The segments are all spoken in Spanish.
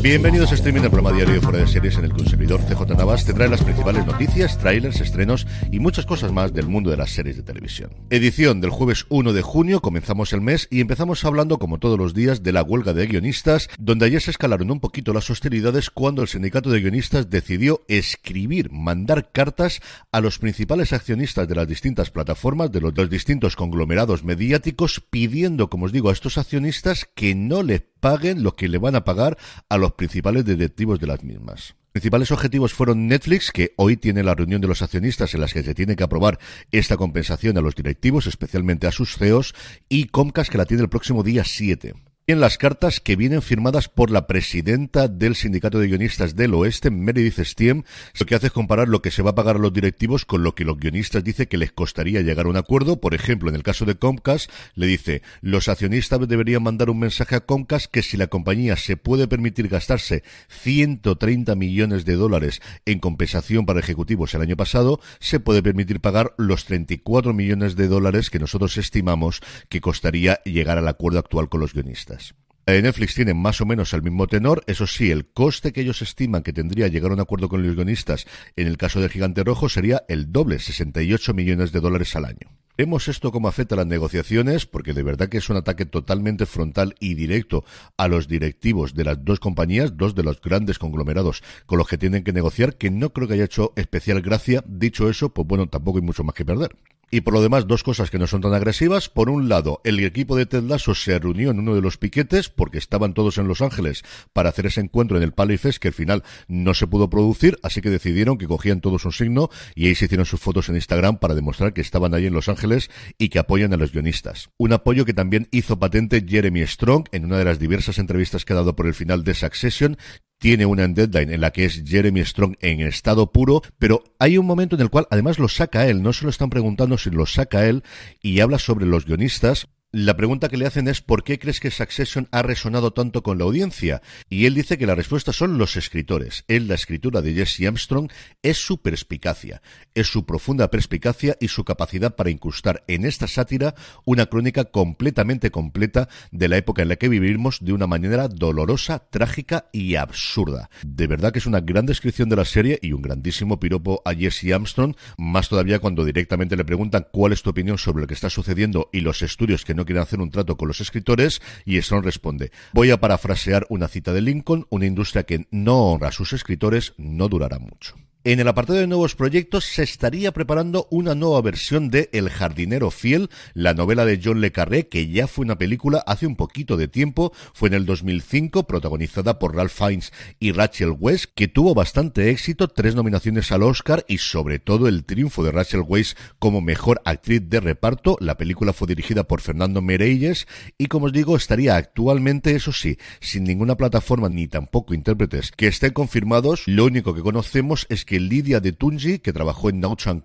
Bienvenidos a streaming del programa diario de Fuera de Series en el que un servidor CJ Navas te trae las principales noticias, trailers, estrenos y muchas cosas más del mundo de las series de televisión. Edición del jueves 1 de junio, comenzamos el mes y empezamos hablando como todos los días de la huelga de guionistas, donde ayer se escalaron un poquito las hostilidades cuando el sindicato de guionistas decidió escribir, mandar cartas a los principales accionistas de las distintas plataformas, de los, los distintos conglomerados mediáticos, pidiendo, como os digo, a estos accionistas que no les paguen lo que le van a pagar a los principales directivos de las mismas. Principales objetivos fueron Netflix, que hoy tiene la reunión de los accionistas en las que se tiene que aprobar esta compensación a los directivos, especialmente a sus CEOs, y Comcast, que la tiene el próximo día 7 en las cartas que vienen firmadas por la presidenta del Sindicato de Guionistas del Oeste, Meredith Stiem, lo que hace es comparar lo que se va a pagar a los directivos con lo que los guionistas dicen que les costaría llegar a un acuerdo. Por ejemplo, en el caso de Comcast, le dice, los accionistas deberían mandar un mensaje a Comcast que si la compañía se puede permitir gastarse 130 millones de dólares en compensación para ejecutivos el año pasado, se puede permitir pagar los 34 millones de dólares que nosotros estimamos que costaría llegar al acuerdo actual con los guionistas. Netflix tiene más o menos el mismo tenor, eso sí, el coste que ellos estiman que tendría llegar a un acuerdo con los guionistas en el caso del Gigante Rojo sería el doble, 68 millones de dólares al año. Vemos esto cómo afecta a las negociaciones, porque de verdad que es un ataque totalmente frontal y directo a los directivos de las dos compañías, dos de los grandes conglomerados con los que tienen que negociar, que no creo que haya hecho especial gracia. Dicho eso, pues bueno, tampoco hay mucho más que perder. Y por lo demás, dos cosas que no son tan agresivas. Por un lado, el equipo de Ted Lasso se reunió en uno de los piquetes, porque estaban todos en Los Ángeles para hacer ese encuentro en el Palifest, que al final no se pudo producir, así que decidieron que cogían todos un signo y ahí se hicieron sus fotos en Instagram para demostrar que estaban allí en Los Ángeles y que apoyan a los guionistas. Un apoyo que también hizo patente Jeremy Strong en una de las diversas entrevistas que ha dado por el final de Succession, tiene una deadline en la que es Jeremy Strong en estado puro, pero hay un momento en el cual además lo saca él, no se lo están preguntando si lo saca él y habla sobre los guionistas la pregunta que le hacen es ¿por qué crees que Succession ha resonado tanto con la audiencia? Y él dice que la respuesta son los escritores. Él, la escritura de Jesse Armstrong es su perspicacia, es su profunda perspicacia y su capacidad para incrustar en esta sátira una crónica completamente completa de la época en la que vivimos de una manera dolorosa, trágica y absurda. De verdad que es una gran descripción de la serie y un grandísimo piropo a Jesse Armstrong, más todavía cuando directamente le preguntan cuál es tu opinión sobre lo que está sucediendo y los estudios que no quieren hacer un trato con los escritores y Strong responde, voy a parafrasear una cita de Lincoln, una industria que no honra a sus escritores no durará mucho. En el apartado de nuevos proyectos se estaría preparando una nueva versión de El jardinero fiel, la novela de John le Carré, que ya fue una película hace un poquito de tiempo, fue en el 2005, protagonizada por Ralph Fiennes y Rachel Weisz, que tuvo bastante éxito, tres nominaciones al Oscar y sobre todo el triunfo de Rachel Weisz como mejor actriz de reparto. La película fue dirigida por Fernando Meirelles y como os digo, estaría actualmente, eso sí, sin ninguna plataforma ni tampoco intérpretes que estén confirmados. Lo único que conocemos es que Lidia de Tunji, que trabajó en Naughts and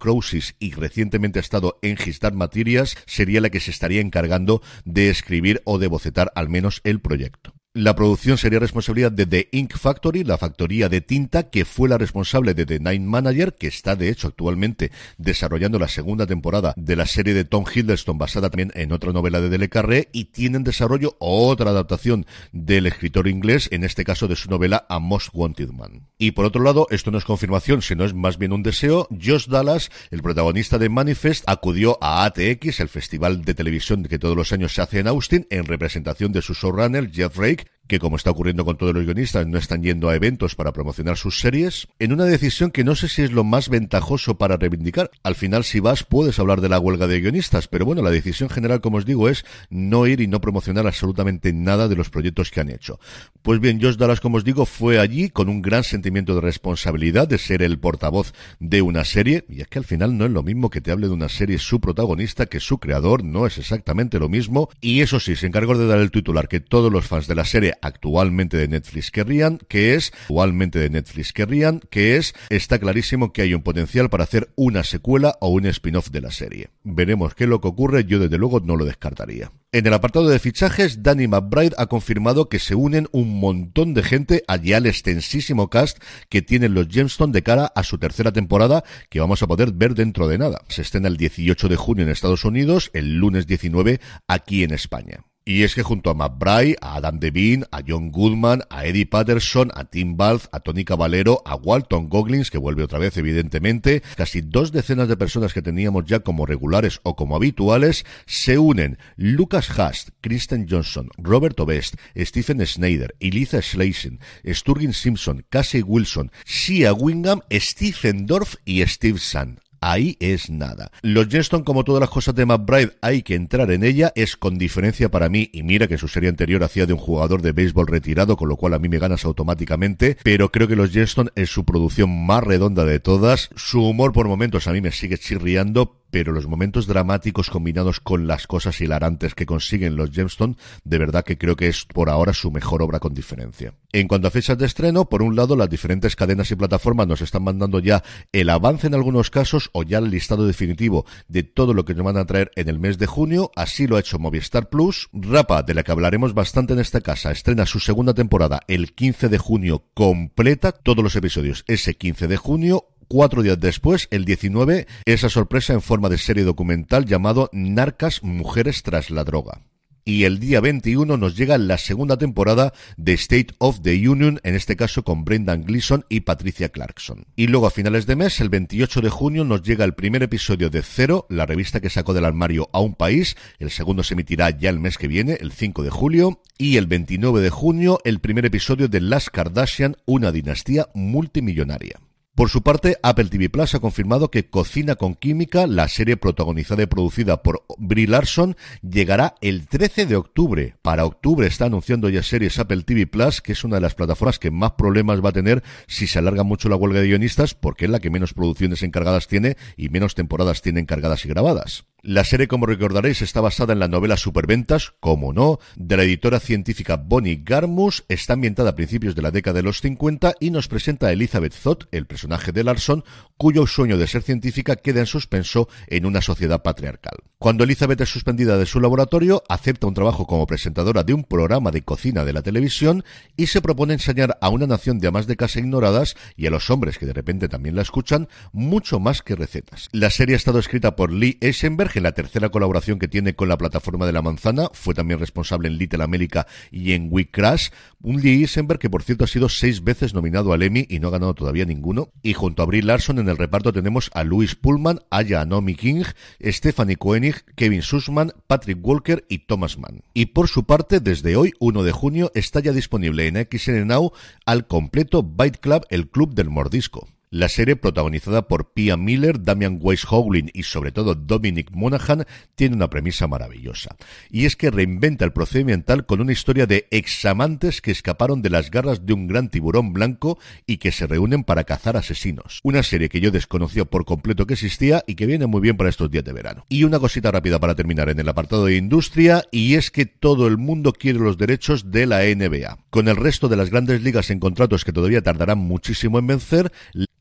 y recientemente ha estado en Gistar Materias, sería la que se estaría encargando de escribir o de bocetar al menos el proyecto. La producción sería responsabilidad de The Ink Factory, la factoría de tinta que fue la responsable de The Nine Manager, que está de hecho actualmente desarrollando la segunda temporada de la serie de Tom Hiddleston basada también en otra novela de Dele Carré y tiene en desarrollo otra adaptación del escritor inglés, en este caso de su novela A Most Wanted Man. Y por otro lado, esto no es confirmación, sino es más bien un deseo, Josh Dallas, el protagonista de Manifest, acudió a ATX, el festival de televisión que todos los años se hace en Austin, en representación de su showrunner Jeff Rake, like que como está ocurriendo con todos los guionistas, no están yendo a eventos para promocionar sus series, en una decisión que no sé si es lo más ventajoso para reivindicar. Al final, si vas, puedes hablar de la huelga de guionistas, pero bueno, la decisión general, como os digo, es no ir y no promocionar absolutamente nada de los proyectos que han hecho. Pues bien, Josh Dallas, como os digo, fue allí con un gran sentimiento de responsabilidad de ser el portavoz de una serie, y es que al final no es lo mismo que te hable de una serie su protagonista que su creador, no es exactamente lo mismo, y eso sí, se encargó de dar el titular que todos los fans de la serie actualmente de Netflix querrían, que es, actualmente de Netflix querrían, que es, está clarísimo que hay un potencial para hacer una secuela o un spin-off de la serie. Veremos qué es lo que ocurre, yo desde luego no lo descartaría. En el apartado de fichajes, Danny McBride ha confirmado que se unen un montón de gente allí al extensísimo cast que tienen los Gemstone de cara a su tercera temporada que vamos a poder ver dentro de nada. Se estrena el 18 de junio en Estados Unidos, el lunes 19 aquí en España. Y es que junto a McBride, a Adam Devine, a John Goodman, a Eddie Patterson, a Tim Balth, a Tony Caballero, a Walton Goggins, que vuelve otra vez evidentemente, casi dos decenas de personas que teníamos ya como regulares o como habituales, se unen Lucas Hast, Kristen Johnson, Robert Obest, Stephen Snyder, Eliza Schleisen, Sturgin Simpson, Cassie Wilson, Sia Wingham, Stephen Dorff y Steve Sun ahí es nada. Los Jetstone, como todas las cosas de McBride, hay que entrar en ella, es con diferencia para mí, y mira que su serie anterior hacía de un jugador de béisbol retirado, con lo cual a mí me ganas automáticamente, pero creo que los Jetstone es su producción más redonda de todas, su humor por momentos a mí me sigue chirriando, pero los momentos dramáticos combinados con las cosas hilarantes que consiguen los Gemstone, de verdad que creo que es por ahora su mejor obra con diferencia. En cuanto a fechas de estreno, por un lado, las diferentes cadenas y plataformas nos están mandando ya el avance en algunos casos o ya el listado definitivo de todo lo que nos van a traer en el mes de junio. Así lo ha hecho Movistar Plus. Rapa, de la que hablaremos bastante en esta casa, estrena su segunda temporada el 15 de junio completa, todos los episodios ese 15 de junio cuatro días después, el 19, esa sorpresa en forma de serie documental llamado Narcas Mujeres tras la droga y el día 21 nos llega la segunda temporada de State of the Union, en este caso con Brendan Gleeson y Patricia Clarkson. Y luego a finales de mes, el 28 de junio, nos llega el primer episodio de Cero, la revista que sacó del armario a un país. El segundo se emitirá ya el mes que viene, el 5 de julio. Y el 29 de junio, el primer episodio de Las Kardashian, una dinastía multimillonaria. Por su parte, Apple TV Plus ha confirmado que Cocina con Química, la serie protagonizada y producida por Brie Larson, llegará el 13 de octubre. Para octubre está anunciando ya series Apple TV Plus, que es una de las plataformas que más problemas va a tener si se alarga mucho la huelga de guionistas, porque es la que menos producciones encargadas tiene y menos temporadas tiene encargadas y grabadas. La serie, como recordaréis, está basada en la novela Superventas, como no, de la editora científica Bonnie Garmus, está ambientada a principios de la década de los 50 y nos presenta a Elizabeth Zott, el personaje de Larson, cuyo sueño de ser científica queda en suspenso en una sociedad patriarcal. Cuando Elizabeth es suspendida de su laboratorio, acepta un trabajo como presentadora de un programa de cocina de la televisión y se propone enseñar a una nación de amas de casa ignoradas y a los hombres que de repente también la escuchan mucho más que recetas. La serie ha estado escrita por Lee Eisenberg en la tercera colaboración que tiene con la plataforma de la manzana, fue también responsable en Little America y en We Crash, un Lee Eisenberg que por cierto ha sido seis veces nominado al Emmy y no ha ganado todavía ninguno, y junto a Brie Larson en el reparto tenemos a Louis Pullman, Aya Anomi King, Stephanie Koenig, Kevin Sussman, Patrick Walker y Thomas Mann. Y por su parte, desde hoy, 1 de junio, está ya disponible en XN Now al completo Byte Club, el club del mordisco. La serie, protagonizada por Pia Miller, Damian Weiss Howlin y sobre todo Dominic Monaghan, tiene una premisa maravillosa. Y es que reinventa el procedimental con una historia de examantes que escaparon de las garras de un gran tiburón blanco y que se reúnen para cazar asesinos. Una serie que yo desconocía por completo que existía y que viene muy bien para estos días de verano. Y una cosita rápida para terminar en el apartado de industria, y es que todo el mundo quiere los derechos de la NBA. Con el resto de las grandes ligas en contratos que todavía tardarán muchísimo en vencer,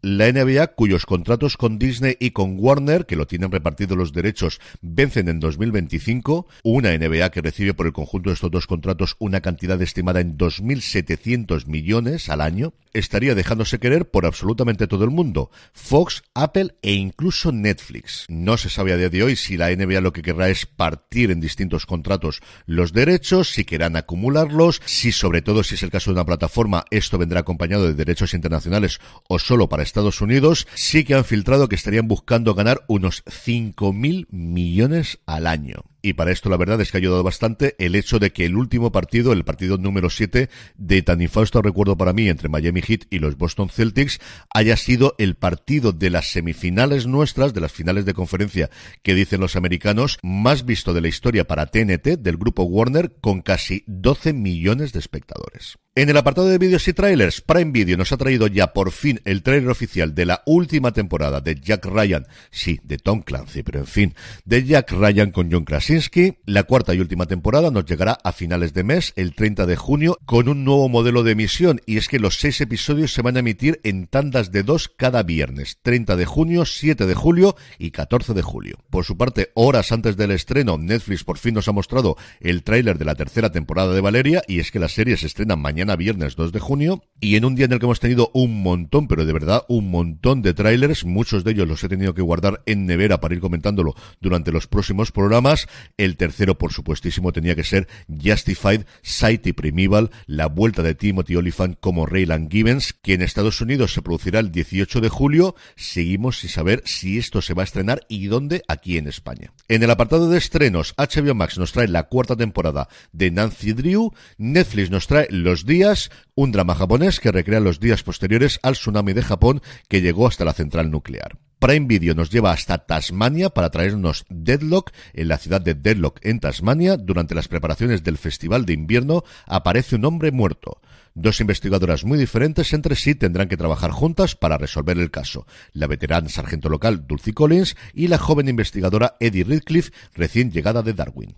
la NBA, cuyos contratos con Disney y con Warner, que lo tienen repartido los derechos, vencen en 2025. Una NBA que recibe por el conjunto de estos dos contratos una cantidad estimada en 2.700 millones al año, estaría dejándose querer por absolutamente todo el mundo. Fox, Apple e incluso Netflix. No se sabe a día de hoy si la NBA lo que querrá es partir en distintos contratos los derechos, si querrán acumularlos, si sobre todo si es el caso de una plataforma esto vendrá acompañado de derechos internacionales o solo para Estados Unidos, sí que han filtrado que estarían buscando ganar unos 5.000 millones al año. y para esto la verdad es que ha ayudado bastante el hecho de que el último partido, el partido número 7 de tan infausto recuerdo para mí entre Miami Heat y los Boston Celtics, haya sido el partido de las semifinales nuestras, de las finales de conferencia que dicen los americanos, más visto de la historia para TNT del grupo Warner con casi 12 millones de espectadores. En el apartado de vídeos y trailers, Prime Video nos ha traído ya por fin el trailer oficial de la última temporada de Jack Ryan, sí, de Tom Clancy, pero en fin, de Jack Ryan con John Krasinski. La cuarta y última temporada nos llegará a finales de mes, el 30 de junio, con un nuevo modelo de emisión, y es que los seis episodios se van a emitir en tandas de dos cada viernes, 30 de junio, 7 de julio y 14 de julio. Por su parte, horas antes del estreno, Netflix por fin nos ha mostrado el tráiler de la tercera temporada de Valeria, y es que la serie se estrena mañana mañana viernes 2 de junio y en un día en el que hemos tenido un montón, pero de verdad un montón de trailers, muchos de ellos los he tenido que guardar en nevera para ir comentándolo durante los próximos programas. El tercero, por supuestísimo, tenía que ser Justified, Sight y Primeval, la vuelta de Timothy Oliphant como Raylan Gibbons, que en Estados Unidos se producirá el 18 de julio. Seguimos sin saber si esto se va a estrenar y dónde aquí en España. En el apartado de estrenos, HBO Max nos trae la cuarta temporada de Nancy Drew, Netflix nos trae Los días, un drama japonés que recrea los días posteriores al tsunami de Japón que llegó hasta la central nuclear. Prime Video nos lleva hasta Tasmania para traernos Deadlock. En la ciudad de Deadlock, en Tasmania, durante las preparaciones del Festival de Invierno, aparece un hombre muerto. Dos investigadoras muy diferentes entre sí tendrán que trabajar juntas para resolver el caso. La veterana sargento local Dulcie Collins y la joven investigadora Eddie Ridcliffe, recién llegada de Darwin.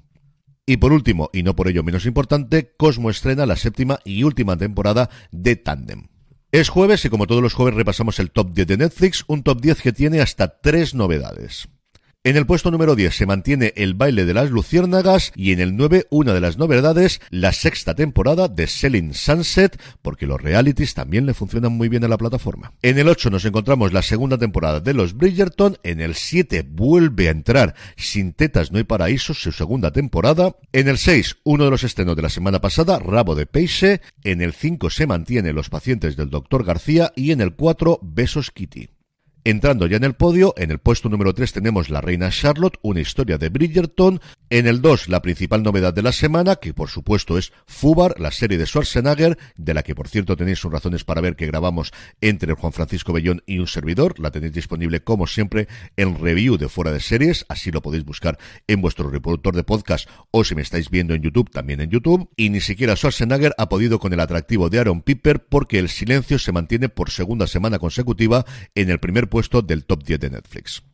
Y por último, y no por ello menos importante, Cosmo estrena la séptima y última temporada de Tandem. Es jueves y como todos los jueves repasamos el top 10 de Netflix, un top 10 que tiene hasta tres novedades. En el puesto número 10 se mantiene El baile de las luciérnagas y en el 9 una de las novedades, la sexta temporada de Selling Sunset, porque los realities también le funcionan muy bien a la plataforma. En el 8 nos encontramos la segunda temporada de Los Bridgerton, en el 7 vuelve a entrar Sin tetas no hay paraíso, su segunda temporada. En el 6 uno de los estrenos de la semana pasada, Rabo de Peixe. En el 5 se mantiene Los pacientes del Dr. García y en el 4 Besos Kitty. Entrando ya en el podio, en el puesto número 3 tenemos La Reina Charlotte, una historia de Bridgerton. En el 2, la principal novedad de la semana, que por supuesto es Fubar, la serie de Schwarzenegger, de la que por cierto tenéis sus razones para ver que grabamos entre Juan Francisco Bellón y un servidor. La tenéis disponible como siempre en review de fuera de series, así lo podéis buscar en vuestro reproductor de podcast o si me estáis viendo en YouTube, también en YouTube. Y ni siquiera Schwarzenegger ha podido con el atractivo de Aaron Piper porque el silencio se mantiene por segunda semana consecutiva en el primer puesto del top 10 de Netflix.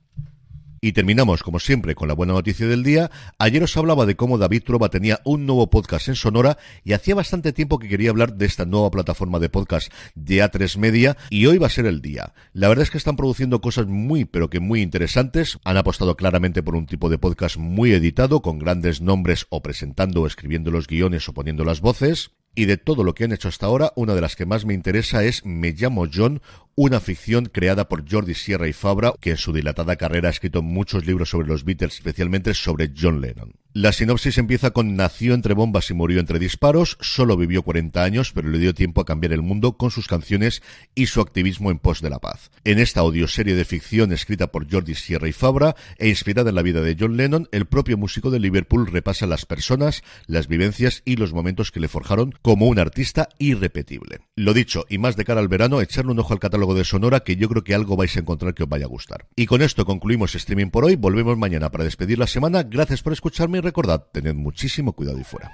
Y terminamos, como siempre, con la buena noticia del día. Ayer os hablaba de cómo David Trueba tenía un nuevo podcast en Sonora y hacía bastante tiempo que quería hablar de esta nueva plataforma de podcast de A3 Media y hoy va a ser el día. La verdad es que están produciendo cosas muy, pero que muy interesantes. Han apostado claramente por un tipo de podcast muy editado, con grandes nombres o presentando o escribiendo los guiones o poniendo las voces. Y de todo lo que han hecho hasta ahora, una de las que más me interesa es Me llamo John, una ficción creada por Jordi Sierra y Fabra, que en su dilatada carrera ha escrito muchos libros sobre los Beatles, especialmente sobre John Lennon. La sinopsis empieza con nació entre bombas y murió entre disparos, solo vivió 40 años, pero le dio tiempo a cambiar el mundo con sus canciones y su activismo en pos de la paz. En esta audioserie de ficción escrita por Jordi Sierra y Fabra e inspirada en la vida de John Lennon, el propio músico de Liverpool repasa las personas, las vivencias y los momentos que le forjaron como un artista irrepetible. Lo dicho, y más de cara al verano, echarle un ojo al catálogo de Sonora que yo creo que algo vais a encontrar que os vaya a gustar. Y con esto concluimos streaming por hoy, volvemos mañana para despedir la semana. Gracias por escucharme y recordad, tened muchísimo cuidado y fuera.